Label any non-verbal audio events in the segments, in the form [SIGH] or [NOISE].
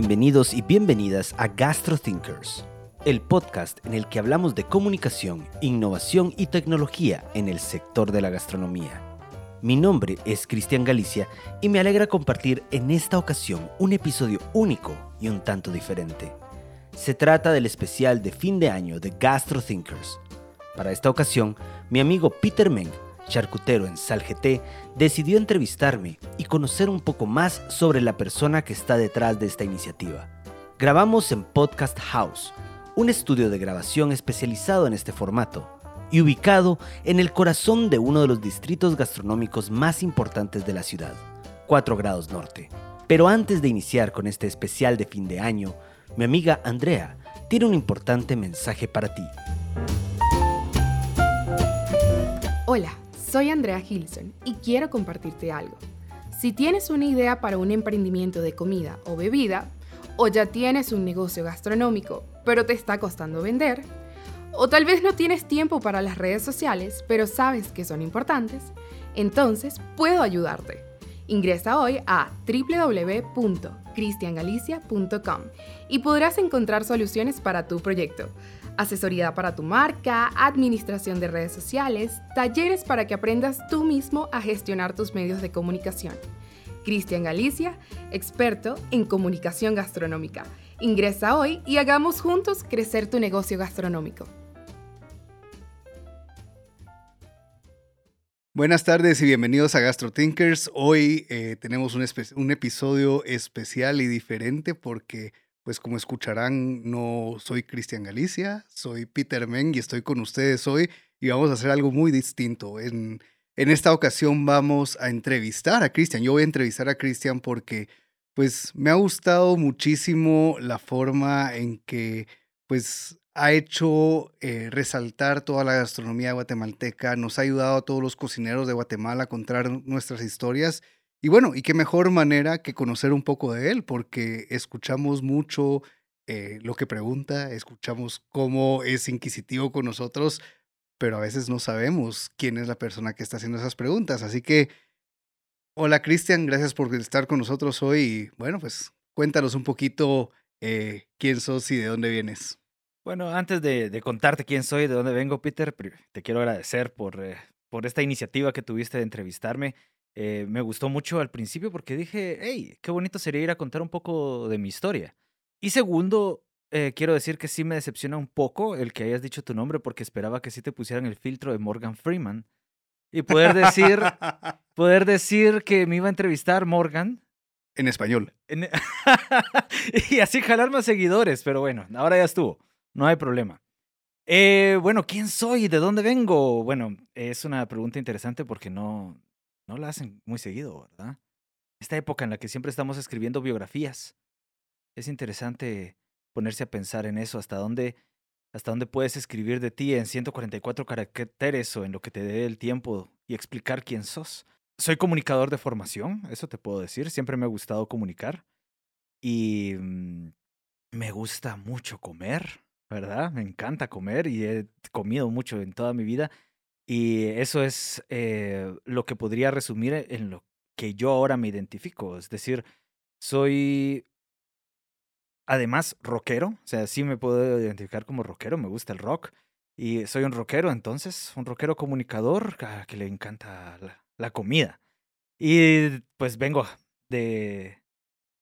Bienvenidos y bienvenidas a GastroThinkers, el podcast en el que hablamos de comunicación, innovación y tecnología en el sector de la gastronomía. Mi nombre es Cristian Galicia y me alegra compartir en esta ocasión un episodio único y un tanto diferente. Se trata del especial de fin de año de GastroThinkers. Para esta ocasión, mi amigo Peter Meng, charcutero en Salgt, decidió entrevistarme y conocer un poco más sobre la persona que está detrás de esta iniciativa. Grabamos en Podcast House, un estudio de grabación especializado en este formato y ubicado en el corazón de uno de los distritos gastronómicos más importantes de la ciudad, 4 grados norte. Pero antes de iniciar con este especial de fin de año, mi amiga Andrea tiene un importante mensaje para ti. Hola, soy Andrea Gilson y quiero compartirte algo. Si tienes una idea para un emprendimiento de comida o bebida, o ya tienes un negocio gastronómico, pero te está costando vender, o tal vez no tienes tiempo para las redes sociales, pero sabes que son importantes, entonces puedo ayudarte. Ingresa hoy a www.cristiangalicia.com y podrás encontrar soluciones para tu proyecto. Asesoría para tu marca, administración de redes sociales, talleres para que aprendas tú mismo a gestionar tus medios de comunicación. Cristian Galicia, experto en comunicación gastronómica. Ingresa hoy y hagamos juntos crecer tu negocio gastronómico. Buenas tardes y bienvenidos a GastroThinkers. Hoy eh, tenemos un, episodio especial y diferente porque, pues como escucharán, no soy Cristian Galicia, soy Peter Meng y estoy con ustedes hoy y vamos a hacer algo muy distinto. En, en esta ocasión vamos a entrevistar a Cristian. Yo voy a entrevistar a Cristian porque, pues, me ha gustado muchísimo la forma en que, pues, ha hecho eh, resaltar toda la gastronomía guatemalteca, nos ha ayudado a todos los cocineros de Guatemala a contar nuestras historias. Y bueno, y qué mejor manera que conocer un poco de él, porque escuchamos mucho eh, lo que pregunta, escuchamos cómo es inquisitivo con nosotros, pero a veces no sabemos quién es la persona que está haciendo esas preguntas. Así que, hola Cristian, gracias por estar con nosotros hoy. Y bueno, pues cuéntanos un poquito eh, quién sos y de dónde vienes. Bueno, antes de, contarte quién soy, de dónde vengo, Peter, te quiero agradecer por, eh, por esta iniciativa que tuviste de entrevistarme. Eh, me gustó mucho al principio porque dije, hey, qué bonito sería ir a contar un poco de mi historia. Y segundo, eh, quiero decir que sí me decepciona un poco el que hayas dicho tu nombre porque esperaba que sí te pusieran el filtro de Morgan Freeman y poder decir, [LAUGHS] poder decir que me iba a entrevistar Morgan. En español. [LAUGHS] y así jalar más seguidores, pero bueno, ahora ya estuvo no hay problema. Eh, bueno, ¿quién soy? ¿De dónde vengo? Bueno, es una pregunta interesante porque no, no la hacen muy seguido, ¿verdad? Esta época en la que siempre estamos escribiendo biografías. Es interesante ponerse a pensar en eso, hasta dónde, hasta dónde puedes escribir de ti en 144 caracteres o en lo que te dé el tiempo y explicar quién sos. Soy comunicador de formación, eso te puedo decir, siempre me ha gustado comunicar y mm, me gusta mucho comer. ¿verdad? Me encanta comer y he comido mucho en toda mi vida. Y eso es eh, lo que podría resumir en lo que yo ahora me identifico. Es decir, soy además rockero, o sea, sí me puedo identificar como rockero, me gusta el rock. Y soy un rockero, entonces, un rockero comunicador que le encanta la, la comida. Y pues vengo de,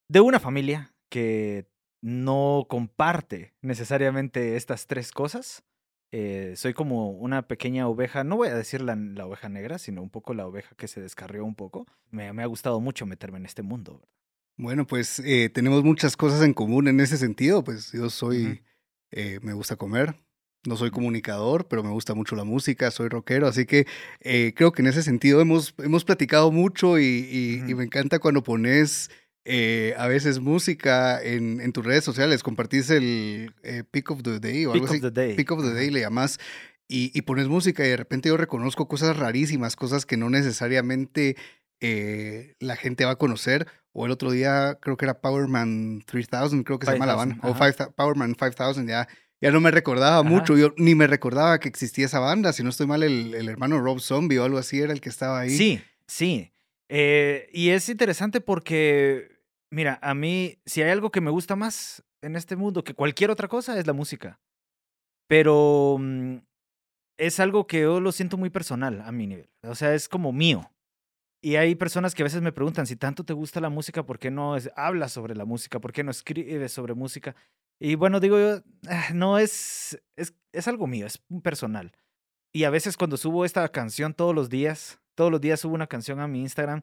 de una familia que no comparte necesariamente estas tres cosas. Eh, soy como una pequeña oveja, no voy a decir la, oveja negra, sino un poco la oveja que se descarrió un poco. Me, ha gustado mucho meterme en este mundo. Bueno, pues eh, tenemos muchas cosas en común en ese sentido. Pues yo soy, eh, me gusta comer, no soy comunicador, pero me gusta mucho la música, soy rockero, así que creo que en ese sentido hemos, hemos platicado mucho y, y me encanta cuando pones eh, a veces música en, en, tus redes sociales, compartís el eh, Pick of the Day o algo así. Of the day. Pick of the Day le llamas y, y, pones música y de repente yo reconozco cosas rarísimas, cosas que no necesariamente eh, la gente va a conocer. O el otro día creo que era Powerman 3000, creo que se llama la banda. O Powerman 5000, ya, ya no me recordaba mucho. Yo ni me recordaba que existía esa banda. Si no estoy mal, el, el hermano Rob Zombie o algo así era el que estaba ahí. Sí, sí. y es interesante porque Mira, a mí, si hay algo que me gusta más en este mundo que cualquier otra cosa, es la música. Pero mm, es algo que yo lo siento muy personal a mi nivel. O sea, es como mío. Y hay personas que a veces me preguntan, si tanto te gusta la música, ¿por qué no hablas sobre la música? ¿Por qué no escribes sobre música? Y bueno, digo yo, ah, no es, es, es algo mío, es personal. Y a veces cuando subo esta canción todos los días, todos los días subo una canción a mi Instagram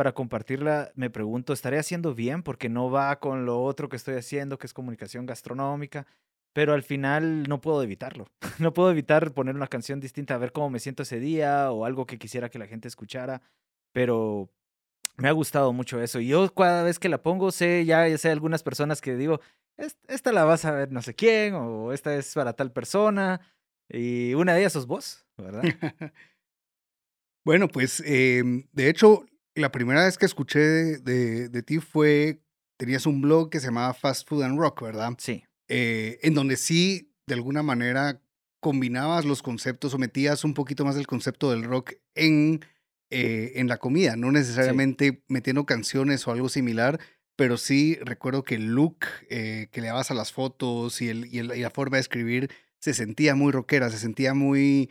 para compartirla, me pregunto, ¿estaré haciendo bien? Porque no va con lo otro que estoy haciendo, que es comunicación gastronómica. Pero al final no puedo evitarlo. [LAUGHS] No puedo evitar poner una canción distinta, a ver cómo me siento ese día o algo que quisiera que la gente escuchara. Pero me ha gustado mucho eso. Y yo cada vez que la pongo, sé, ya, ya sé algunas personas que digo, esta la vas a ver no sé quién, o esta es para tal persona. Y una de ellas sos vos, ¿verdad? [LAUGHS] bueno, pues em, de hecho, la primera vez que escuché de, de, ti fue, tenías un blog que se llamaba Fast Food and Rock, ¿verdad? Sí. Eh, en donde sí, de alguna manera, combinabas los conceptos o metías un poquito más el concepto del rock en, eh, en la comida, no necesariamente metiendo canciones o algo similar, pero sí recuerdo que el look eh, que le dabas a las fotos y, el, y, el, y la forma de escribir se sentía muy rockera, se sentía muy,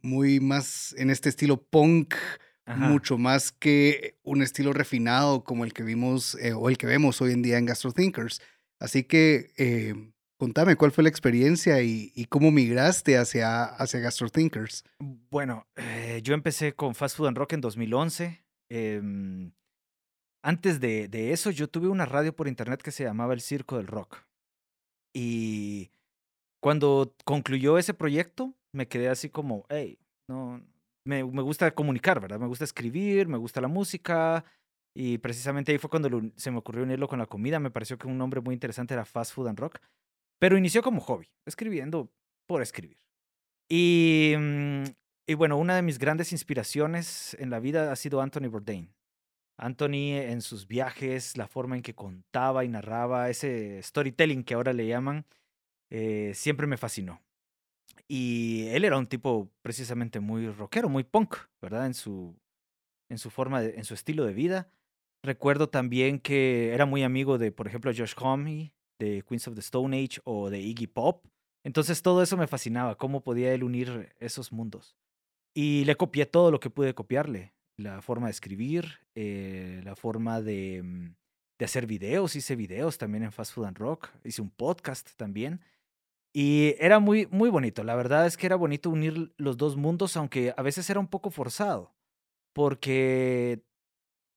muy más en este estilo punk, mucho más que un estilo refinado como el que vimos eh, o el que vemos hoy en día en Gastro Thinkers. Así que eh, contame cuál fue la experiencia y, cómo migraste hacia, hacia Gastro Thinkers. Bueno, yo empecé con Fast Food and Rock en 2011. Em, antes de, de, eso, yo tuve una radio por internet que se llamaba El Circo del Rock. Y cuando concluyó ese proyecto, me quedé así como, hey, no, me, gusta comunicar, ¿verdad? Me gusta escribir, me gusta la música. Y precisamente ahí fue cuando se me ocurrió unirlo con la comida. Me pareció que un nombre muy interesante era Fast Food and Rock. Pero inició como hobby, escribiendo por escribir. Y, mm, y bueno, una de mis grandes inspiraciones en la vida ha sido Anthony Bourdain. Anthony en sus viajes, la forma en que contaba y narraba, ese storytelling que ahora le llaman, eh, siempre me fascinó. Y él era un tipo precisamente muy rockero, muy punk, ¿verdad? En su, en su forma, en su estilo de vida. Recuerdo también que era muy amigo de, por ejemplo, Josh Homme, de Queens of the Stone Age o de Iggy Pop. Entonces todo eso me fascinaba, cómo podía él unir esos mundos. Y le copié todo lo que pude copiarle. La forma de escribir, eh, la forma de, mm, de hacer videos. Hice videos también en Fast Food and Rock. Hice un podcast también. Y era muy, muy bonito. La verdad es que era bonito unir los dos mundos, aunque a veces era un poco forzado. Porque,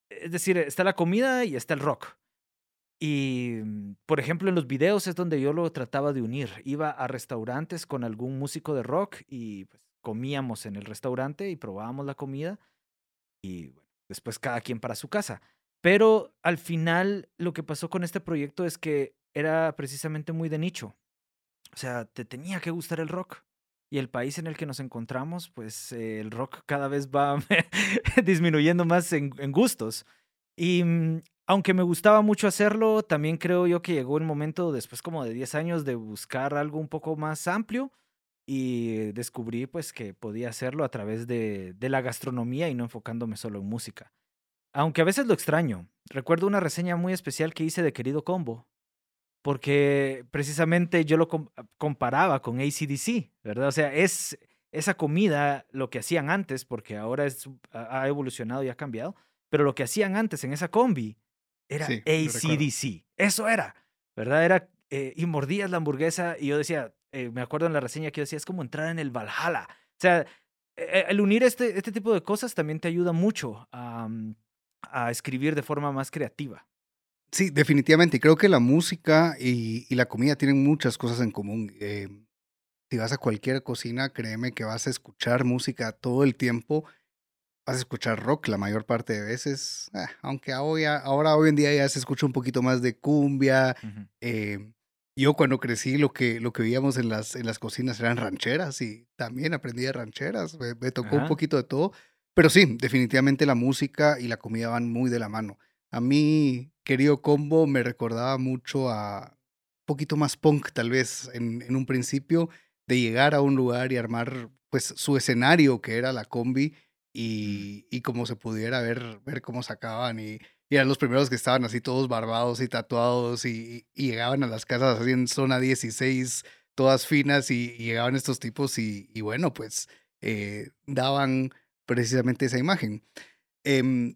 es decir, está la comida y está el rock. Y, mm, por ejemplo, en los videos es donde yo lo trataba de unir. Iba a restaurantes con algún músico de rock y pues, comíamos en el restaurante y probábamos la comida. Y después cada quien para su casa. Pero al final lo que pasó con este proyecto es que era precisamente muy de nicho. O sea, te tenía que gustar el rock. Y el país en el que nos encontramos, pues eh, el rock cada vez va [LAUGHS] disminuyendo más en, gustos. Y mm, aunque me gustaba mucho hacerlo, también creo yo que llegó el momento, después como de 10 años, de buscar algo un poco más amplio y descubrí pues que podía hacerlo a través de, de la gastronomía y no enfocándome solo en música. Aunque a veces lo extraño. Recuerdo una reseña muy especial que hice de Querido Combo, porque precisamente yo lo comparaba con ACDC, ¿verdad? O sea, es esa comida lo que hacían antes, porque ahora es, ha evolucionado y ha cambiado, pero lo que hacían antes en esa combi era ACDC. Eso era, ¿verdad? Era, eh, y mordías la hamburguesa y yo decía, eh, me acuerdo en la reseña que yo decía, es como entrar en el Valhalla. O sea, e, el unir este, este tipo de cosas también te ayuda mucho a, a escribir de forma más creativa. Sí, definitivamente. Creo que la música y, la comida tienen muchas cosas en común. Eh, si vas a cualquier cocina, créeme que vas a escuchar música todo el tiempo. Vas a escuchar rock la mayor parte de veces. Ah, aunque ahora, ahora, hoy en día ya se escucha un poquito más de cumbia. Eh, yo cuando crecí lo que, lo que veíamos en las, en las cocinas eran rancheras y también aprendí de rancheras. Me, tocó un poquito de todo. Pero sí, definitivamente la música y la comida van muy de la mano. A mí, querido combo, me recordaba mucho a un poquito más punk, tal vez, en, en un principio, de llegar a un lugar y armar pues su escenario, que era la combi, y, y como se pudiera ver, ver cómo sacaban y, y eran los primeros que estaban así todos barbados y tatuados y, y llegaban a las casas así en zona 16, todas finas y, llegaban estos tipos y, y bueno, pues eh, daban precisamente esa imagen. Eh,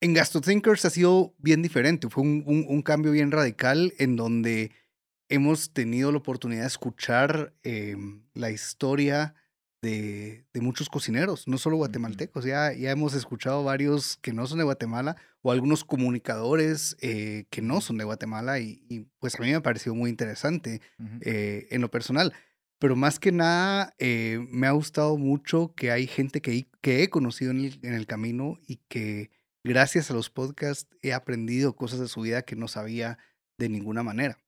en GastroThinkers ha sido bien diferente, fue un, un, un, cambio bien radical en donde hemos tenido la oportunidad de escuchar eh, la historia de, de, muchos cocineros, no solo guatemaltecos, ya, ya hemos escuchado varios que no son de Guatemala o algunos comunicadores eh, que no son de Guatemala y, y, pues a mí me ha parecido muy interesante eh, en lo personal. Pero más que nada, eh, me ha gustado mucho que hay gente que, que he conocido en el, en el camino y que gracias a los podcasts he aprendido cosas de su vida que no sabía de ninguna manera.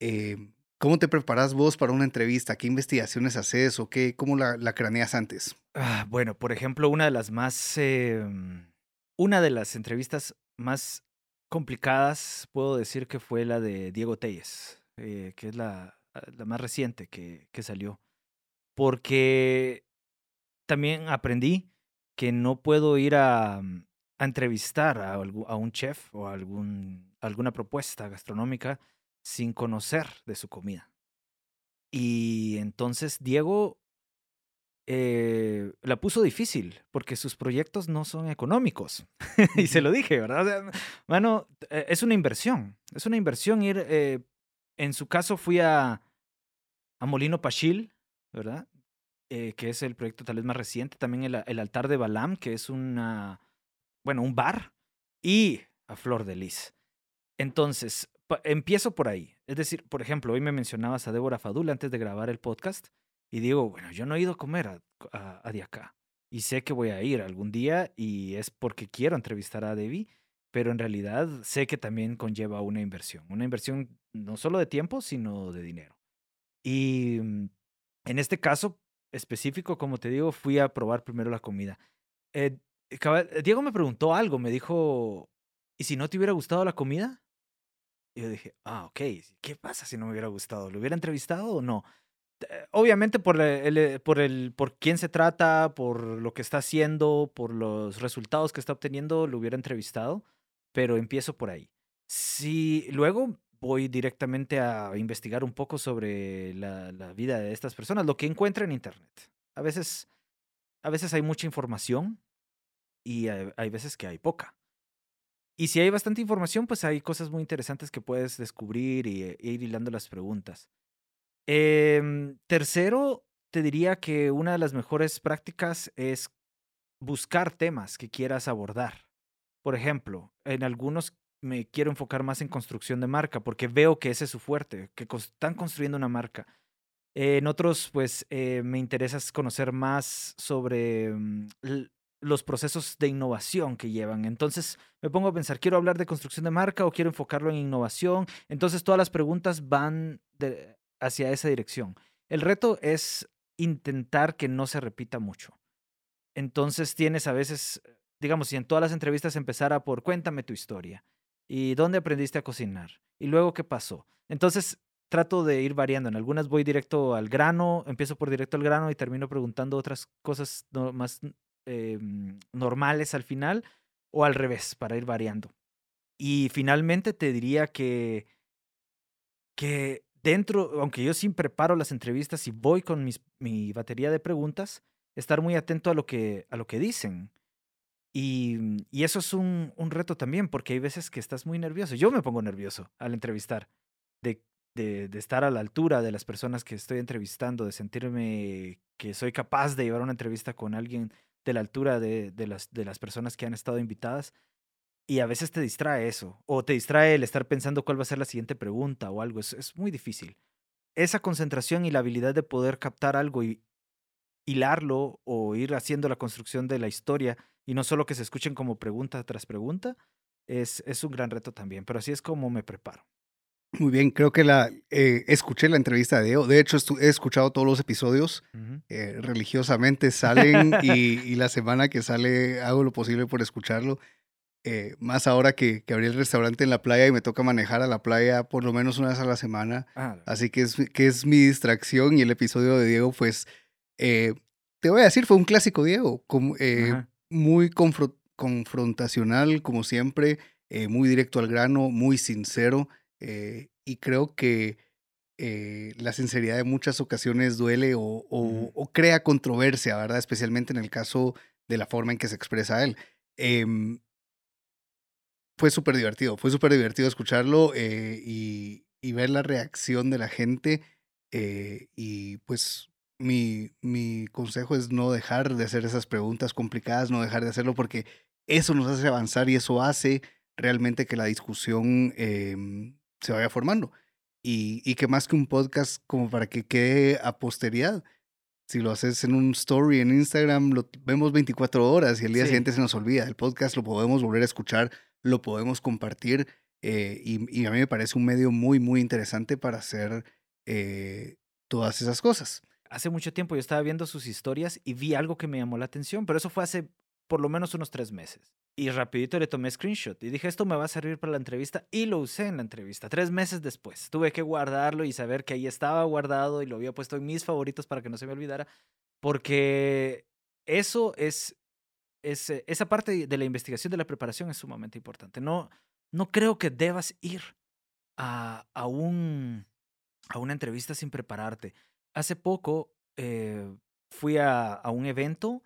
Eh, ¿Cómo te preparas vos para una entrevista? ¿Qué investigaciones haces o qué, cómo la, la craneas antes? Ah, bueno, por ejemplo, una de las más, eh, una de las entrevistas más complicadas, puedo decir que fue la de Diego Telles, eh, que es la, la más reciente que, que, salió. Porque también aprendí que no puedo ir a, a entrevistar a, a, un chef o a algún, alguna propuesta gastronómica sin conocer de su comida. Y entonces Diego eh, la puso difícil porque sus proyectos no son económicos. [LAUGHS] y se lo dije, ¿verdad? O sea, bueno, eh, es una inversión. Es una inversión ir. Eh, en su caso, fui a, a Molino Pachil, ¿verdad? Eh, que es el proyecto tal vez más reciente. También el, el altar de Balam, que es una. Bueno, un bar. Y a Flor de Lis. Entonces, empiezo por ahí. Es decir, por ejemplo, hoy me mencionabas a Débora Fadul antes de grabar el podcast y digo, bueno, yo no he ido a comer a, a, acá y sé que voy a ir algún día y es porque quiero entrevistar a Debbie, pero en realidad sé que también conlleva una inversión, una inversión no solo de tiempo, sino de dinero. Y mm, en este caso específico, como te digo, fui a probar primero la comida. Eh, Diego me preguntó algo, me dijo, ¿y si no te hubiera gustado la comida? Y yo dije, ah, ok, ¿qué pasa si no me hubiera gustado? ¿Lo hubiera entrevistado o no? Obviamente por el, por el por quién se trata, por lo que está haciendo, por los resultados que está obteniendo, lo hubiera entrevistado, pero empiezo por ahí. Si luego voy directamente a investigar un poco sobre la, la vida de estas personas, lo que encuentro en internet. A veces, a veces hay mucha información y hay, veces que hay poca. Y si hay bastante información, pues hay cosas muy interesantes que puedes descubrir y, e ir hilando las preguntas. Eh, tercero, te diría que una de las mejores prácticas es buscar temas que quieras abordar. Por ejemplo, en algunos me quiero enfocar más en construcción de marca porque veo que ese es su fuerte, que están construyendo una marca. En otros, pues eh, me interesa conocer más sobre um, los procesos de innovación que llevan. Entonces me pongo a pensar, ¿quiero hablar de construcción de marca o quiero enfocarlo en innovación? Entonces todas las preguntas van hacia esa dirección. El reto es intentar que no se repita mucho. Entonces tienes a veces, digamos, si en todas las entrevistas empezara por cuéntame tu historia y dónde aprendiste a cocinar y luego qué pasó. Entonces trato de ir variando. En algunas voy directo al grano, empiezo por directo al grano y termino preguntando otras cosas más eh, normales al final o al revés, para ir variando. Y finalmente te diría que, que dentro, aunque yo sí preparo las entrevistas y voy con mis, mi batería de preguntas, estar muy atento a lo que, a lo que dicen. Y, y eso es un, un, reto también, porque hay veces que estás muy nervioso. Yo me pongo nervioso al entrevistar, de, de estar a la altura de las personas que estoy entrevistando, de sentirme que soy capaz de llevar una entrevista con alguien de la altura de, de, las, de las personas que han estado invitadas. Y a veces te distrae eso, o te distrae el estar pensando cuál va a ser la siguiente pregunta o algo. Es, es muy difícil. Esa concentración y la habilidad de poder captar algo y hilarlo o ir haciendo la construcción de la historia y no solo que se escuchen como pregunta tras pregunta, es, es un gran reto también. Pero así es como me preparo. Muy bien, creo que la eh, escuché la entrevista de Eo. De hecho, he escuchado todos los episodios uh -huh. eh, religiosamente, salen y, y, la semana que sale hago lo posible por escucharlo. Eh, más ahora que, que, abrí el restaurante en la playa y me toca manejar a la playa por lo menos una vez a la semana. Ah, Así que es, que es mi distracción y el episodio de Diego, pues, eh, te voy a decir, fue un clásico Diego, eh, muy confro confrontacional, como siempre. eh, muy directo al grano, muy sincero. Eh, y creo que eh, la sinceridad en muchas ocasiones duele o, o- Ujú. o crea controversia, ¿verdad? Especialmente en el caso de la forma en que se expresa él. Em, fue súper divertido, fue súper divertido escucharlo eh, y, y ver la reacción de la gente. y pues mi, mi consejo es no dejar de hacer esas preguntas complicadas, no dejar de hacerlo porque eso nos hace avanzar y eso hace realmente que la discusión em, se vaya formando. Y, y que más que un podcast como para que quede a posteridad. Si lo haces en un story en Instagram, lo vemos 24 horas y el día Sí. siguiente se nos olvida. El podcast lo podemos volver a escuchar, lo podemos compartir eh, y, y a mí me parece un medio muy, muy interesante para hacer eh, todas esas cosas. Hace mucho tiempo yo estaba viendo sus historias y vi algo que me llamó la atención, pero eso fue hace por lo menos unos tres meses. Y rapidito le tomé screenshot y dije, esto me va a servir para la entrevista y lo usé en la entrevista. Tres meses después tuve que guardarlo y saber que ahí estaba guardado y lo había puesto en mis favoritos para que no se me olvidara, porque eso es, es esa parte de la investigación, de la preparación es sumamente importante. No, no creo que debas ir a, a, un, a una entrevista sin prepararte. Hace poco eh, fui a, a un evento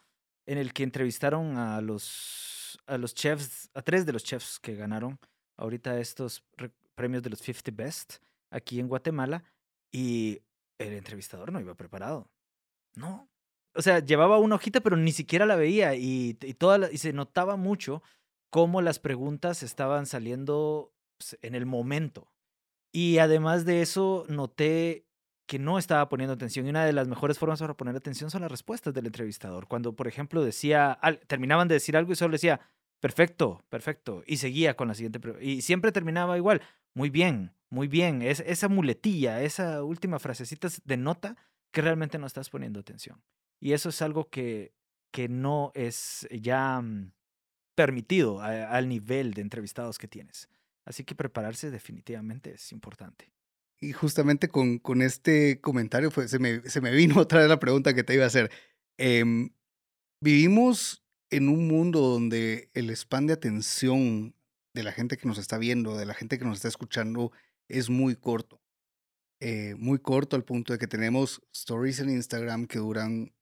en el que entrevistaron a los, a los chefs, a tres de los chefs que ganaron ahorita estos re- premios de los 50 Best aquí en Guatemala y el entrevistador no iba preparado. No. O sea, llevaba una hojita, pero ni siquiera la veía y, y, y se notaba mucho cómo las preguntas estaban saliendo pues, en el momento. Y además de eso, noté que no estaba poniendo atención. Y una de las mejores formas para poner atención son las respuestas del entrevistador. Cuando, por ejemplo, decía, terminaban de decir algo y solo decía, perfecto, perfecto. Y seguía con la siguiente. pre- Y siempre terminaba igual, muy bien, muy bien. Es, esa muletilla, esa última frasecita denota que realmente no estás poniendo atención. Y eso es algo que, que no es ya mm, permitido a- al nivel de entrevistados que tienes. Así que prepararse definitivamente es importante. Y justamente con, con este comentario fue, se, me, se me vino [LAUGHS] otra vez la pregunta que te iba a hacer. Em, vivimos en un mundo donde el span de atención de la gente que nos está viendo, de la gente que nos está escuchando, es muy corto. Eh, muy corto al punto de que tenemos stories en Instagram que duran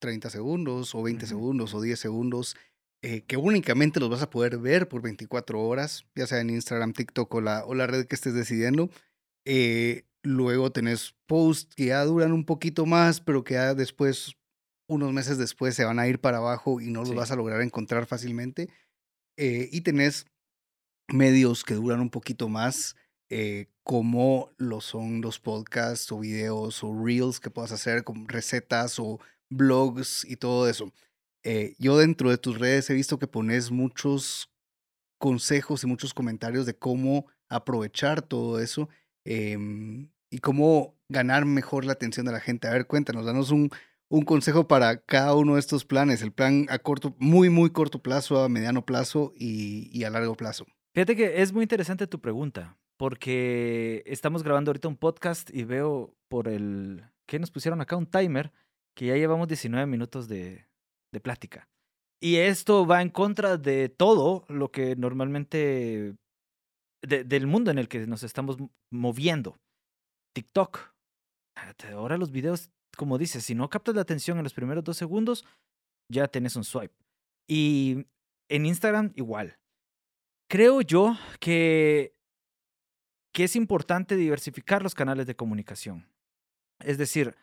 30 segundos o 20 Ujú. segundos o 10 segundos, eh, que únicamente los vas a poder ver por 24 horas, ya sea en Instagram, TikTok o la, o la red que estés decidiendo. Eh, luego tenés posts que ya duran un poquito más, pero que ya después, unos meses después, se van a ir para abajo y no los Sí. vas a lograr encontrar fácilmente. Eh, y tenés medios que duran un poquito más, eh, como lo son los podcasts o videos o reels que puedas hacer, con recetas o blogs y todo eso. Eh, yo dentro de tus redes he visto que pones muchos consejos y muchos comentarios de cómo aprovechar todo eso em, y cómo ganar mejor la atención de la gente. A ver, cuéntanos, danos un, un consejo para cada uno de estos planes, el plan a corto, muy, muy corto plazo, a mediano plazo y, y a largo plazo. Fíjate que es muy interesante tu pregunta, porque estamos grabando ahorita un podcast y veo por el que nos pusieron acá un timer que ya llevamos 19 minutos de, de plática. Y esto va en contra de todo lo que normalmente, de- del mundo en el que nos estamos moviendo. TikTok. Ah, Ahora los videos, como dices, si no captas la atención en los primeros dos segundos, ya tenés un swipe. Y en Instagram igual. Creo yo que, que es importante diversificar los canales de comunicación. Es decir,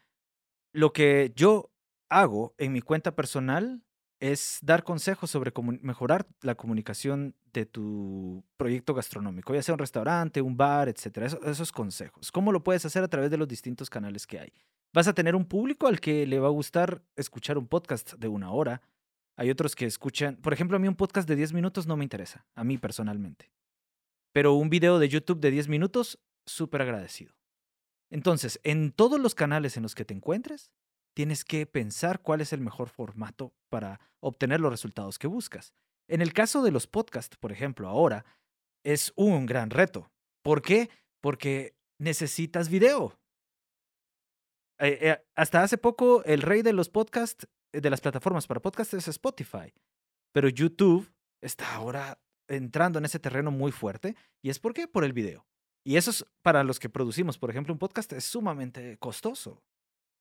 lo que yo hago en mi cuenta personal es dar consejos sobre mejorar la comunicación de tu proyecto gastronómico, ya sea un restaurante, un bar, etcétera. Eso- esos consejos. ¿Cómo lo puedes hacer a través de los distintos canales que hay? Vas a tener un público al que le va a gustar escuchar un podcast de una hora. Hay otros que escuchan, por ejemplo, a mí un podcast de 10 minutos no me interesa, a mí personalmente. Pero un video de YouTube de 10 minutos, súper agradecido. Entonces, en todos los canales en los que te encuentres, tienes que pensar cuál es el mejor formato para obtener los resultados que buscas. En el caso de los podcasts, por ejemplo, ahora es un gran reto. ¿Por qué? Porque necesitas video. Eh, eh, hasta hace poco, el rey de los podcasts, eh, de las plataformas para podcasts es Spotify. Pero YouTube está ahora entrando en ese terreno muy fuerte. ¿Y es por qué? Por el video. Y eso es para los que producimos, por ejemplo, un podcast, es sumamente costoso.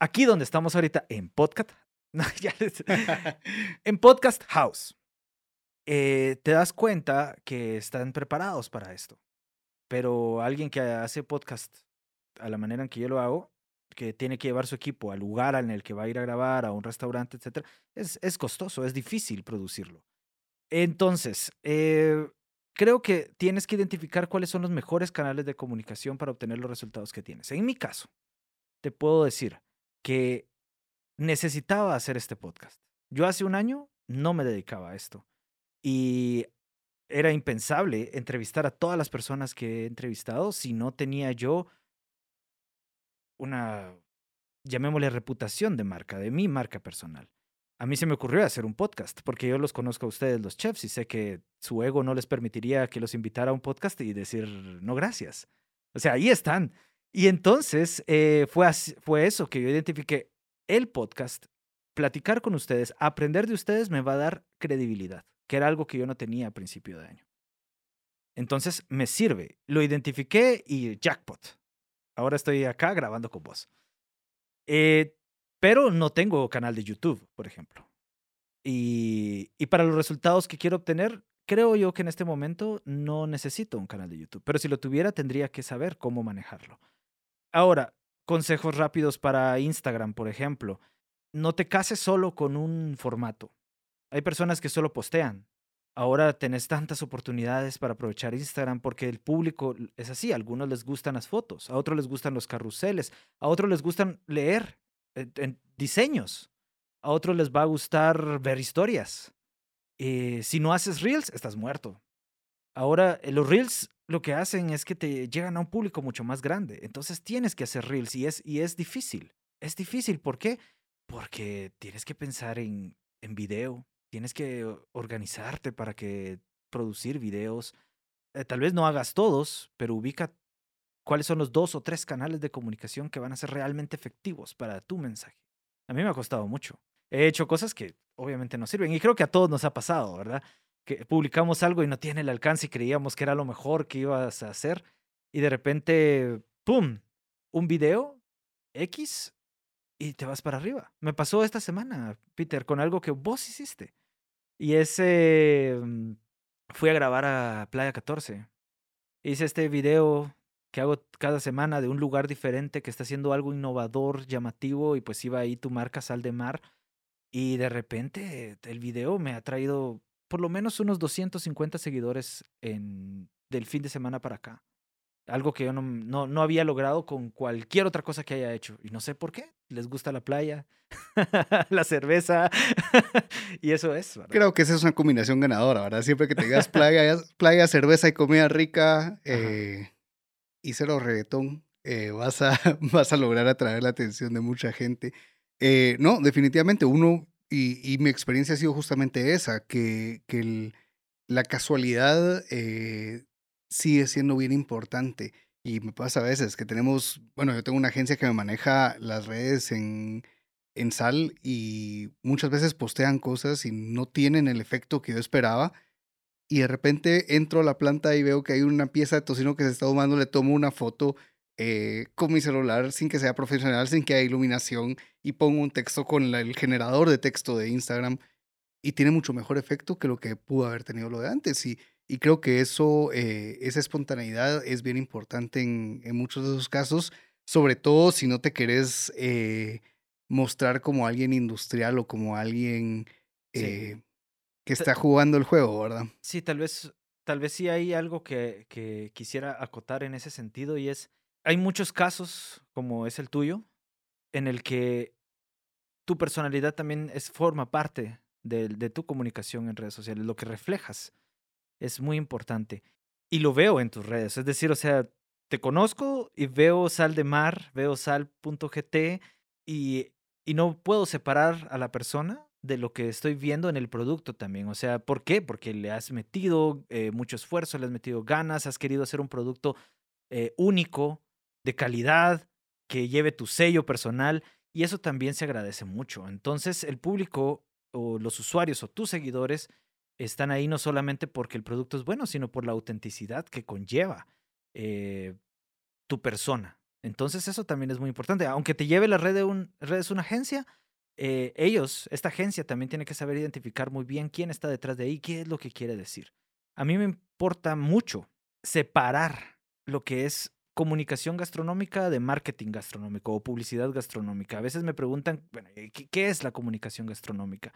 Aquí donde estamos ahorita, en podcast, [LAUGHS] en Podcast House, eh, te das cuenta que están preparados para esto. Pero alguien que hace podcast a la manera en que yo lo hago, que tiene que llevar su equipo al lugar en el que va a ir a grabar, a un restaurante, etc., es, es costoso, es difícil producirlo. Entonces, eh, creo que tienes que identificar cuáles son los mejores canales de comunicación para obtener los resultados que tienes. En mi caso, te puedo decir que necesitaba hacer este podcast. Yo hace un año no me dedicaba a esto y era impensable entrevistar a todas las personas que he entrevistado si no tenía yo una, llamémosle reputación de marca, de mi marca personal. A mí se me ocurrió hacer un podcast, porque yo los conozco a ustedes, los chefs, y sé que su ego no les permitiría que los invitara a un podcast y decir no gracias. O sea, ahí están. Y entonces eh, fue, fue eso que yo identifiqué. El podcast, platicar con ustedes, aprender de ustedes me va a dar credibilidad, que era algo que yo no tenía a principio de año. Entonces me sirve. Lo identifiqué y jackpot. Ahora estoy acá grabando con vos. Eh, pero no tengo canal de YouTube, por ejemplo. Y, y para los resultados que quiero obtener, creo yo que en este momento no necesito un canal de YouTube. Pero si lo tuviera, tendría que saber cómo manejarlo. Ahora, consejos rápidos para Instagram, por ejemplo. No te cases solo con un formato. Hay personas que solo postean ahora tenés tantas oportunidades para aprovechar Instagram porque el público es así. A algunos les gustan las fotos, a otros les gustan los carruseles, a otros les gustan leer en, diseños, a otros les va a gustar ver historias. Eh, si no haces reels, estás muerto. Ahora, eh, los reels lo que hacen es que te llegan a un público mucho más grande. Entonces tienes que hacer reels y es, y es difícil. Es difícil. ¿Por qué? Porque tienes que pensar en, en video, tienes que organizarte para que producir videos. Eh, tal vez no hagas todos, pero ubica cuáles son los dos o tres canales de comunicación que van a ser realmente efectivos para tu mensaje. A mí me ha costado mucho. He hecho cosas que obviamente no sirven y creo que a todos nos ha pasado, ¿verdad? Que publicamos algo y no tiene el alcance y creíamos que era lo mejor que ibas a hacer y de repente, ¡pum! Un video X y te vas para arriba. Me pasó esta semana, Peter, con algo que vos hiciste. Y ese, mm, fui a grabar a Playa 14. Hice este video que hago cada semana de un lugar diferente que está haciendo algo innovador, llamativo, y pues iba ahí tu marca Sal de Mar. Y de repente el video me ha traído por lo menos unos 250 seguidores en, del fin de semana para acá. Algo que yo no, no, no había logrado con cualquier otra cosa que haya hecho. Y no sé por qué. Les gusta la playa, [LAUGHS] la cerveza. [LAUGHS] y eso es. Creo que esa es una combinación ganadora, ¿verdad? Siempre que tengas playa, [LAUGHS] playa cerveza y comida rica eh, y cero reggaetón, eh, vas, a, vas a lograr atraer la atención de mucha gente. Eh, no, definitivamente uno, y, mi experiencia ha sido justamente esa, que, que la casualidad sigue siendo bien importante. Y me pasa a veces que tenemos, bueno, yo tengo una agencia que me maneja las redes en, en Sal y muchas veces postean cosas y no tienen el efecto que yo esperaba. Y de repente entro a la planta y veo que hay una pieza de tocino que se está tomando, le tomo una foto eh, con mi celular sin que sea profesional, sin que haya iluminación y pongo un texto con el generador de texto de Instagram y tiene mucho mejor efecto que lo que pudo haber tenido lo de antes. Y y creo que eso, eh, esa espontaneidad es bien importante en, en, muchos de esos casos, sobre todo si no te querés eh, mostrar como alguien industrial o como alguien eh, que está jugando el juego, ¿verdad? Sí, tal vez, tal vez sí hay algo que, que quisiera acotar en ese sentido y es, hay muchos casos, como es el tuyo, en el que tu personalidad también es, forma parte de, tu comunicación en redes sociales, lo que reflejas es muy importante. Y lo veo en tus redes. Es decir, o sea, te conozco y veo sal de mar, veo sal.gt y, y no puedo separar a la persona de lo que estoy viendo en el producto también. O sea, ¿por qué? Porque le has metido eh, mucho esfuerzo, le has metido ganas, has querido hacer un producto eh, único, de calidad, que lleve tu sello personal y eso también se agradece mucho. Entonces, el público o los usuarios o tus seguidores están ahí no solamente porque el producto es bueno, sino por la autenticidad que conlleva eh, tu persona. Entonces eso también es muy importante. Aunque te lleve la red de un, redes una agencia, eh, ellos, esta agencia también tiene que saber identificar muy bien quién está detrás de ahí, qué es lo que quiere decir. A mí me importa mucho separar lo que es comunicación gastronómica de marketing gastronómico o publicidad gastronómica. A veces me preguntan, bueno, eh, ¿qué, es la comunicación gastronómica?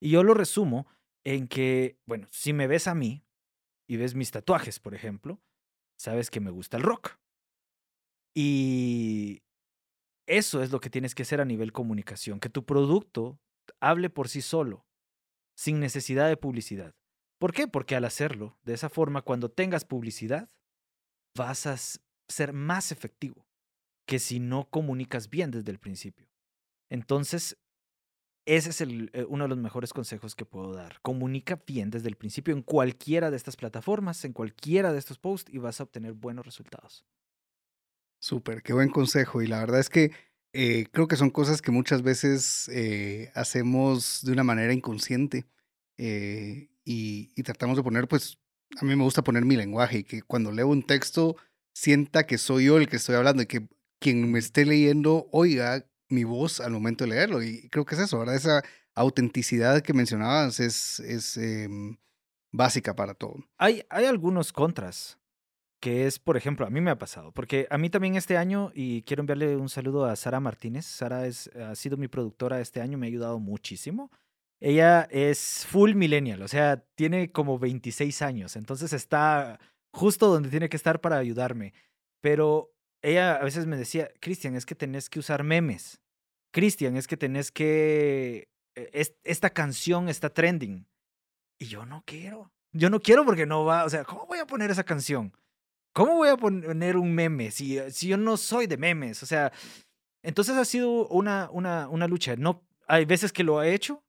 Y yo lo resumo en que, bueno, si me ves a mí y ves mis tatuajes, por ejemplo, sabes que me gusta el rock. Y eso es lo que tienes que hacer a nivel comunicación, que tu producto hable por sí solo, sin necesidad de publicidad. ¿Por qué? Porque al hacerlo de esa forma, cuando tengas publicidad, vas a ser más efectivo que si no comunicas bien desde el principio. Entonces, ese es eh, uno de los mejores consejos que puedo dar. Comunica bien desde el principio en cualquiera de estas plataformas, en cualquiera de estos posts y vas a obtener buenos resultados. Súper, qué buen consejo. Y la verdad es que eh, creo que son cosas que muchas veces eh, hacemos de una manera inconsciente y, tratamos de poner, pues, a mí me gusta poner mi lenguaje y que cuando leo un texto sienta que soy yo el que estoy hablando y que quien me esté leyendo oiga mi voz al momento de leerlo. Y creo que es eso, ¿verdad? Esa autenticidad que mencionabas es, es em, básica para todo. Hay, hay algunos contras, que es, por ejemplo, a mí me ha pasado, porque a mí también este año, y quiero enviarle un saludo a Sara Martínez, Sara es, ha sido mi productora este año, me ha ayudado muchísimo. Ella es full millennial, o sea, tiene como 26 años, entonces está justo donde tiene que estar para ayudarme. Pero ella a veces me decía, Cristian, es que tenés que usar memes. Cristian, es que tenés que... E, esta canción está trending. Y yo no quiero. Yo no quiero porque no va, o sea, ¿cómo voy a poner esa canción? ¿Cómo voy a poner un meme si, si yo no soy de memes? O sea, entonces ha sido una, una, una lucha. No, hay veces que lo he hecho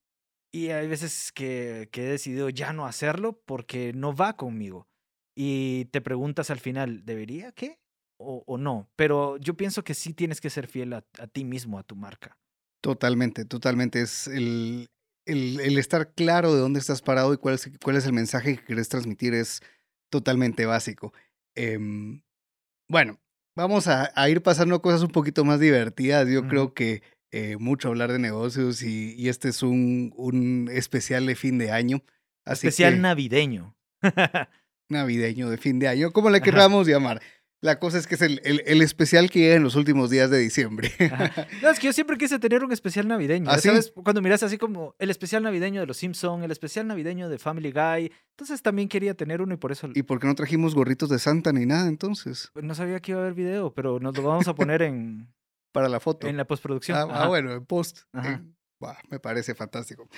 y hay veces que, que he decidido ya no hacerlo porque no va conmigo. Y te preguntas al final, ¿debería qué? o, no, pero yo pienso que sí tienes que ser fiel a, ti mismo, a tu marca. Totalmente, totalmente. Es el, el, estar claro de dónde estás parado y cuál es, cuál es el mensaje que quieres transmitir es totalmente básico. Em, bueno, vamos a, ir pasando cosas un poquito más divertidas. Yo creo que eh, mucho hablar de negocios y, este es un, un, especial de fin de año. especial navideño. [LAUGHS] navideño de fin de año, como le queramos llamar. La cosa es que es el, el, especial que llega en los últimos días de diciembre. No, es que yo siempre quise tener un especial navideño. ¿Ah, ¿Sabes? Cuando miras así como el especial navideño de Los Simpson, el especial navideño de Family Guy. Entonces también quería tener uno y por eso. ¿Y por qué no trajimos gorritos de Santa ni nada entonces? Pues no sabía que iba a haber video, pero nos lo vamos a poner en. [LAUGHS] Para la foto. En la postproducción. Ah, ah bueno, en post. me parece fantástico.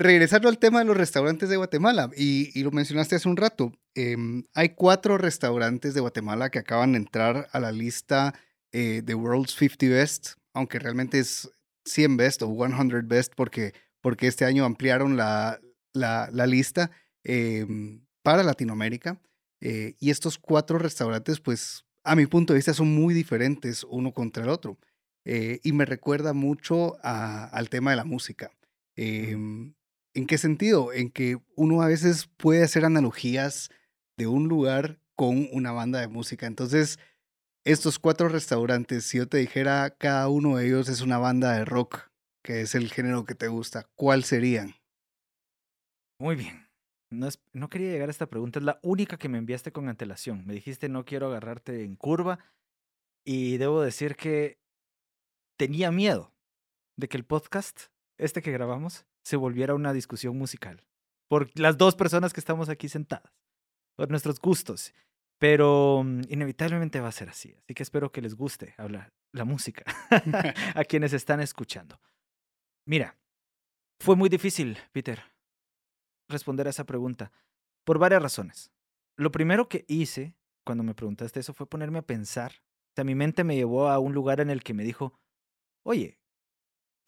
Regresando al tema de los restaurantes de Guatemala, y, lo mencionaste hace un rato, em, hay cuatro restaurantes de Guatemala que acaban de entrar a la lista eh, de World's 50 Best, aunque realmente es 100 Best o 100 Best porque, porque este año ampliaron la, la, lista em, para Latinoamérica. Eh, y estos cuatro restaurantes, pues a mi punto de vista, son muy diferentes uno contra el otro. Eh, y me recuerda mucho al tema de la música. ¿En qué sentido? En que uno a veces puede hacer analogías de un lugar con una banda de música. Entonces, estos cuatro restaurantes, si yo te dijera cada uno de ellos es una banda de rock, que es el género que te gusta, ¿cuál serían? Muy bien. No, no quería llegar a esta pregunta, es la única que me enviaste con antelación. Me dijiste no quiero agarrarte en curva y debo decir que tenía miedo de que el podcast, este que grabamos, se volviera una discusión musical. Por las dos personas que estamos aquí sentadas. Por nuestros gustos. Pero mm, inevitablemente va a ser así. Así que espero que les guste hablar la música [LAUGHS] [LAUGHS] a quienes están escuchando. Mira, fue muy difícil, Peter, responder a esa pregunta. Por varias razones. Lo primero que hice cuando me preguntaste eso fue ponerme a pensar. O sea, mi mente me llevó a un lugar en el que me dijo, oye,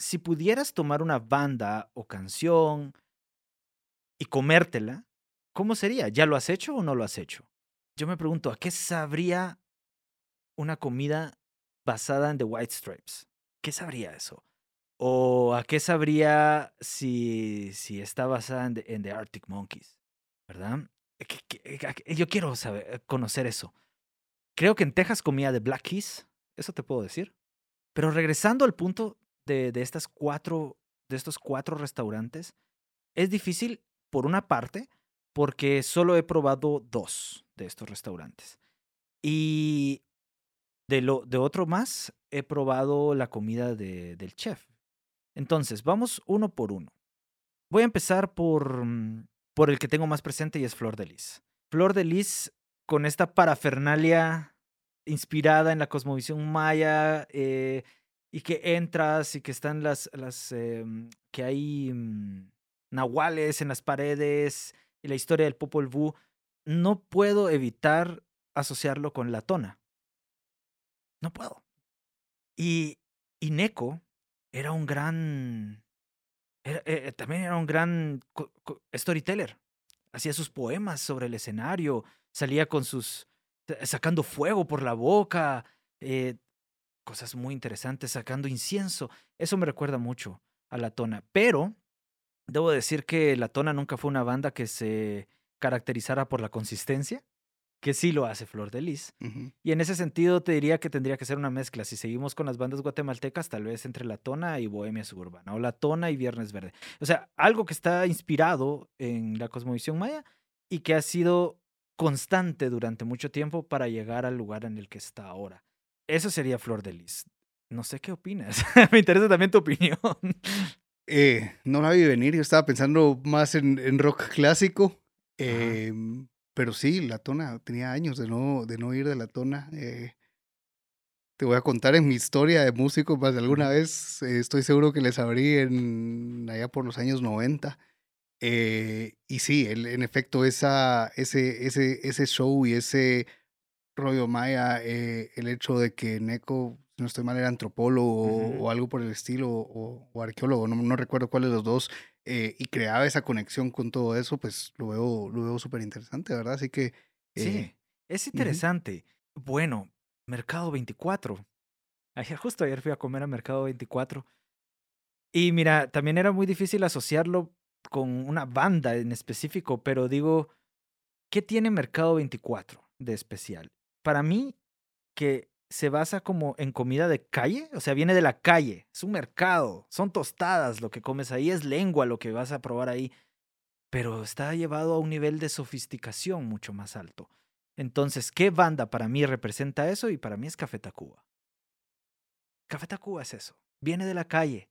si pudieras tomar una banda o canción y comértela, ¿cómo sería? ¿Ya lo has hecho o no lo has hecho? Yo me pregunto, ¿a qué sabría una comida basada en The White Stripes? ¿Qué sabría eso? ¿O a qué sabría si, si está basada en The, Arctic Monkeys? ¿Verdad? Yo quiero saber, conocer eso. Creo que en Texas comía de Black Keys, eso te puedo decir. Pero regresando al punto de, de, estas cuatro, de estos cuatro restaurantes, es difícil, por una parte, porque solo he probado dos de estos restaurantes. Y de, lo, de otro más, he probado la comida de, del chef. Entonces, vamos uno por uno. Voy a empezar por, mm, por el que tengo más presente y es Flor de Lis. Flor de Lis con esta parafernalia inspirada en la cosmovisión maya eh, y que entras y que están las, las eh, que hay mm, nahuales en las paredes y la historia del Popol Vuh, no puedo evitar asociarlo con la tona. No puedo. Y, y Neko era un gran. Eh, también era un gran storyteller. Hacía sus poemas sobre el escenario, salía con sus. sacando fuego por la boca, eh, cosas muy interesantes, sacando incienso. Eso me recuerda mucho a la tona. Pero debo decir que la tona nunca fue una banda que se caracterizara por la consistencia que sí lo hace Flor de Lis. Y en ese sentido te diría que tendría que ser una mezcla. Si seguimos con las bandas guatemaltecas, tal vez entre La Tona y Bohemia Suburbana, o La Tona y Viernes Verde. O sea, algo que está inspirado en la cosmovisión maya y que ha sido constante durante mucho tiempo para llegar al lugar en el que está ahora. Eso sería Flor de Lis. No sé qué opinas. [LAUGHS] Me interesa también tu opinión. Eh, no la vi venir. Yo estaba pensando más en, rock clásico. Eh, pero sí, la tona, tenía años de no, de no ir de la tona. Eh, te voy a contar en mi historia de músico, más de alguna vez, eh, estoy seguro que les abrí en, allá por los años 90. Eh, y sí, el, en efecto, esa, ese, ese, ese show y ese rollo maya, el hecho de que Neko, si no estoy mal, era antropólogo o, algo por el estilo, o, o arqueólogo, no, no, recuerdo cuál de los dos, eh, y creaba esa conexión con todo eso, pues lo veo, lo veo súper interesante, ¿verdad? Así que... sí, eh, es interesante. Bueno, Mercado 24. Ayer, justo ayer fui a comer a Mercado 24. Y mira, también era muy difícil asociarlo con una banda en específico, pero digo, ¿qué tiene Mercado 24 de especial? Para mí, que se basa como en comida de calle, o sea, viene de la calle, es un mercado, son tostadas lo que comes ahí, es lengua lo que vas a probar ahí, pero está llevado a un nivel de sofisticación mucho más alto. Entonces, ¿qué banda para mí representa eso? Y para mí es Café Tacuba. Café Tacuba es eso, viene de la calle.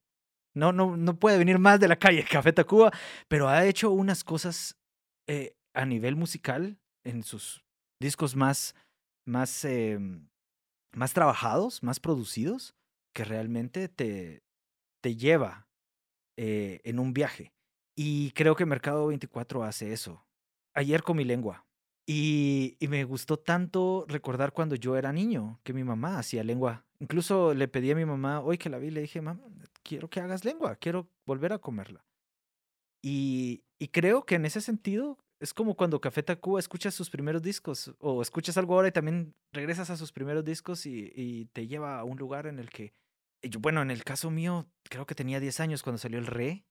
No, no, no puede venir más de la calle [LAUGHS] Café Tacuba, pero ha hecho unas cosas eh, a nivel musical en sus discos más, más em, más trabajados, más producidos, que realmente te, te lleva eh, en un viaje. Y creo que Mercado 24 hace eso. Ayer con mi lengua. Y, y, me gustó tanto recordar cuando yo era niño, que mi mamá hacía lengua. Incluso le pedí a mi mamá, hoy que la vi, le dije, mamá, quiero que hagas lengua, quiero volver a comerla. Y, y creo que en ese sentido es como cuando Café Tacuba escuchas sus primeros discos o escuchas algo ahora y también regresas a sus primeros discos y, te lleva a un lugar en el que, bueno, en el caso mío, creo que tenía 10 años cuando salió el Re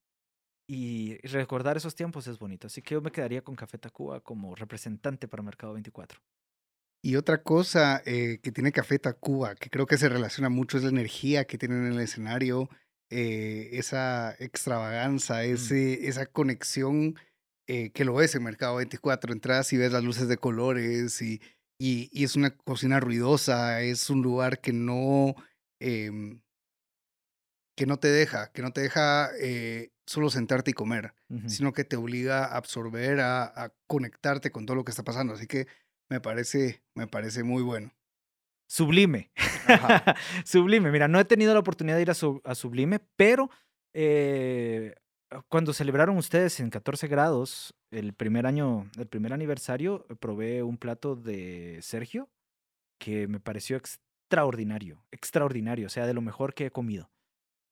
y recordar esos tiempos es bonito. Así que yo me quedaría con Café Tacuba como representante para Mercado 24. Y otra cosa eh, que tiene Café Tacuba, que creo que se relaciona mucho, es la energía que tienen en el escenario, eh, esa extravaganza, mm. ese, esa conexión eh, que lo ves en Mercado 24, entras y ves las luces de colores y, y, es una cocina ruidosa, es un lugar que no, em, que no te deja, que no te deja eh, solo sentarte y comer, sino que te obliga a absorber, a, conectarte con todo lo que está pasando. Así que me parece, me parece muy bueno. Sublime. [LAUGHS] Sublime. Mira, no he tenido la oportunidad de ir a, a Sublime, pero eh, cuando celebraron ustedes en 14 grados el primer año, el primer aniversario, probé un plato de Sergio que me pareció extraordinario, extraordinario, o sea, de lo mejor que he comido.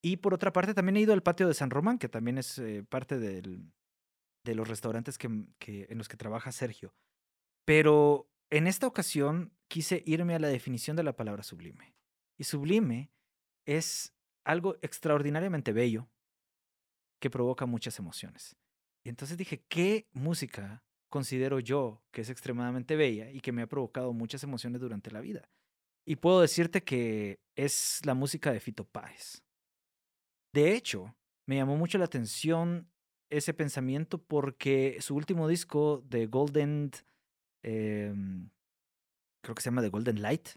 Y por otra parte, también he ido al patio de San Román, que también es eh, parte de los restaurantes que, en los que trabaja Sergio. Pero en esta ocasión quise irme a la definición de la palabra sublime. Y sublime es algo extraordinariamente bello que provoca muchas emociones. Y entonces dije, ¿qué música considero yo que es extremadamente bella y que me ha provocado muchas emociones durante la vida? Y puedo decirte que es la música de Fito Páez. De hecho, me llamó mucho la atención ese pensamiento porque su último disco de Golden, em, creo que se llama The Golden Light,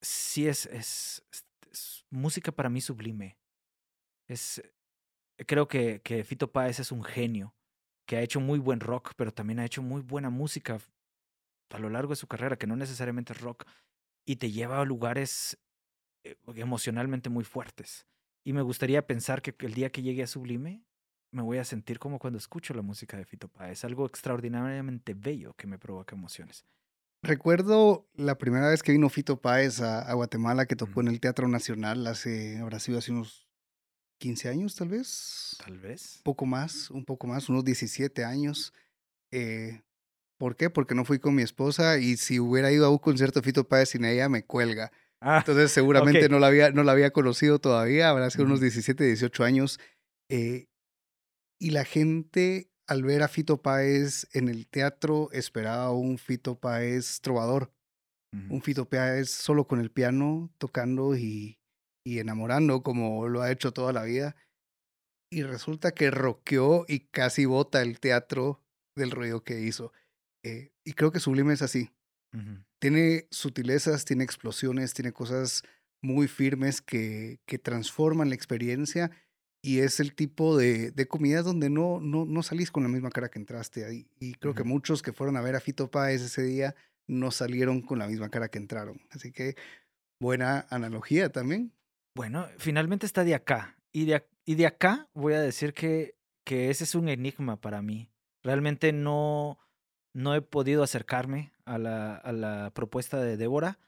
sí es, es, música para mí sublime. Es, creo que, que Fito Páez es un genio que ha hecho muy buen rock, pero también ha hecho muy buena música a lo largo de su carrera, que no necesariamente es rock, y te lleva a lugares eh, emocionalmente muy fuertes. Y me gustaría pensar que el día que llegue a Sublime, me voy a sentir como cuando escucho la música de Fito Páez, algo extraordinariamente bello que me provoca emociones. Recuerdo la primera vez que vino Fito Páez a, Guatemala, que tocó en el Teatro Nacional hace, habrá sido hace unos 15 años, tal vez. Tal vez. Poco más, un poco más, unos 17 años. Eh, ¿Por qué? Porque no fui con mi esposa y si hubiera ido a un concierto de Fito Páez sin ella, me cuelga. Ah, Entonces [LAUGHS] seguramente no, la había, no la había conocido todavía, habrá sido unos 17, 18 años. Eh, y la gente al ver a Fito Páez en el teatro esperaba un Fito Páez trovador. Un Fito Páez solo con el piano, tocando y, y enamorando como lo ha hecho toda la vida. Y resulta que roqueó y casi bota el teatro del ruido que hizo. Eh, y creo que Sublime es así. Tiene sutilezas, tiene explosiones, tiene cosas muy firmes que, que transforman la experiencia y es el tipo de, de comida donde no, no, no salís con la misma cara que entraste ahí. Y creo que muchos que fueron a ver a Fito Páez ese día no salieron con la misma cara que entraron. Así que buena analogía también. Bueno, finalmente está de acá. Y de, y de acá voy a decir que, que ese es un enigma para mí. Realmente no, no he podido acercarme a la, a la propuesta de Débora